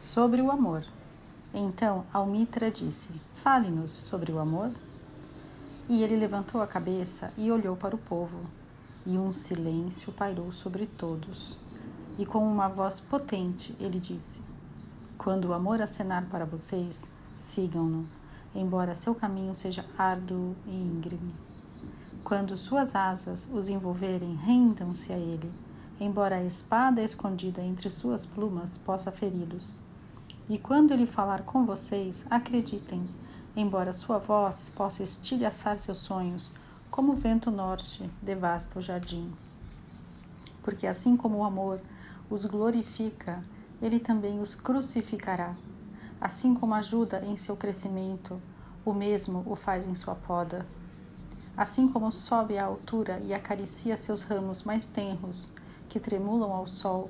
sobre o amor. Então Almitra disse: Fale-nos sobre o amor. E ele levantou a cabeça e olhou para o povo, e um silêncio pairou sobre todos. E com uma voz potente ele disse: Quando o amor acenar para vocês, sigam-no, embora seu caminho seja árduo e íngreme. Quando suas asas os envolverem, rendam-se a ele, embora a espada escondida entre suas plumas possa feri-los. E quando ele falar com vocês, acreditem, embora sua voz possa estilhaçar seus sonhos, como o vento norte devasta o jardim. Porque assim como o amor os glorifica, ele também os crucificará. Assim como ajuda em seu crescimento, o mesmo o faz em sua poda. Assim como sobe à altura e acaricia seus ramos mais tenros, que tremulam ao sol,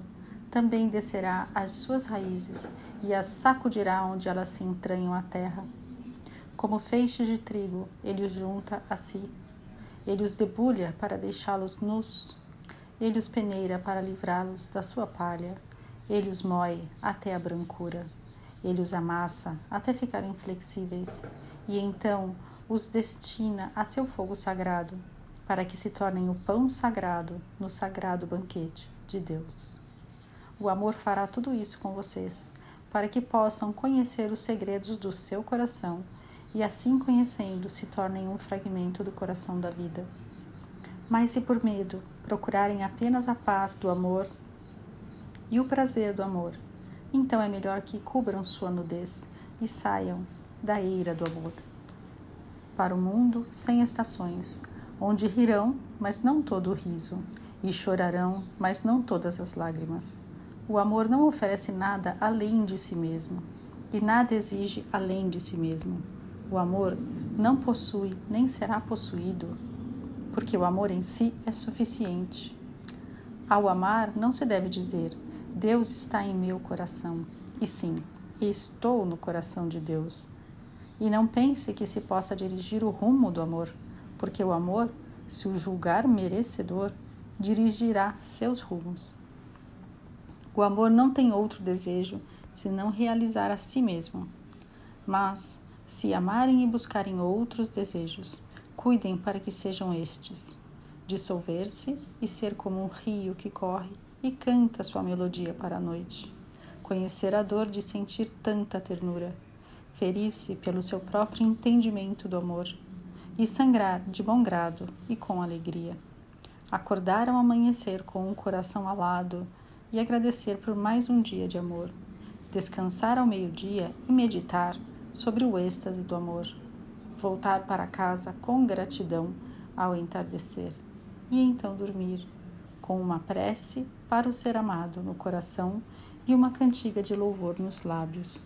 também descerá às suas raízes e as sacudirá onde elas se entranham à terra. Como feixes de trigo, ele os junta a si. Ele os debulha para deixá-los nus. Ele os peneira para livrá-los da sua palha. Ele os moe até a brancura. Ele os amassa até ficarem flexíveis. E então os destina a seu fogo sagrado, para que se tornem o pão sagrado no sagrado banquete de Deus. O amor fará tudo isso com vocês, para que possam conhecer os segredos do seu coração e, assim conhecendo, se tornem um fragmento do coração da vida. Mas se por medo procurarem apenas a paz do amor e o prazer do amor, então é melhor que cubram sua nudez e saiam da eira do amor. Para o mundo sem estações, onde rirão, mas não todo o riso, e chorarão, mas não todas as lágrimas. O amor não oferece nada além de si mesmo e nada exige além de si mesmo. O amor não possui nem será possuído, porque o amor em si é suficiente. Ao amar, não se deve dizer: Deus está em meu coração, e sim, estou no coração de Deus. E não pense que se possa dirigir o rumo do amor, porque o amor, se o julgar merecedor, dirigirá seus rumos. O amor não tem outro desejo senão realizar a si mesmo. Mas, se amarem e buscarem outros desejos, cuidem para que sejam estes: dissolver-se e ser como um rio que corre e canta sua melodia para a noite. Conhecer a dor de sentir tanta ternura, ferir-se pelo seu próprio entendimento do amor e sangrar de bom grado e com alegria. Acordar ao amanhecer com um coração alado e agradecer por mais um dia de amor, descansar ao meio-dia e meditar sobre o êxtase do amor, voltar para casa com gratidão ao entardecer e então dormir com uma prece para o ser amado no coração e uma cantiga de louvor nos lábios.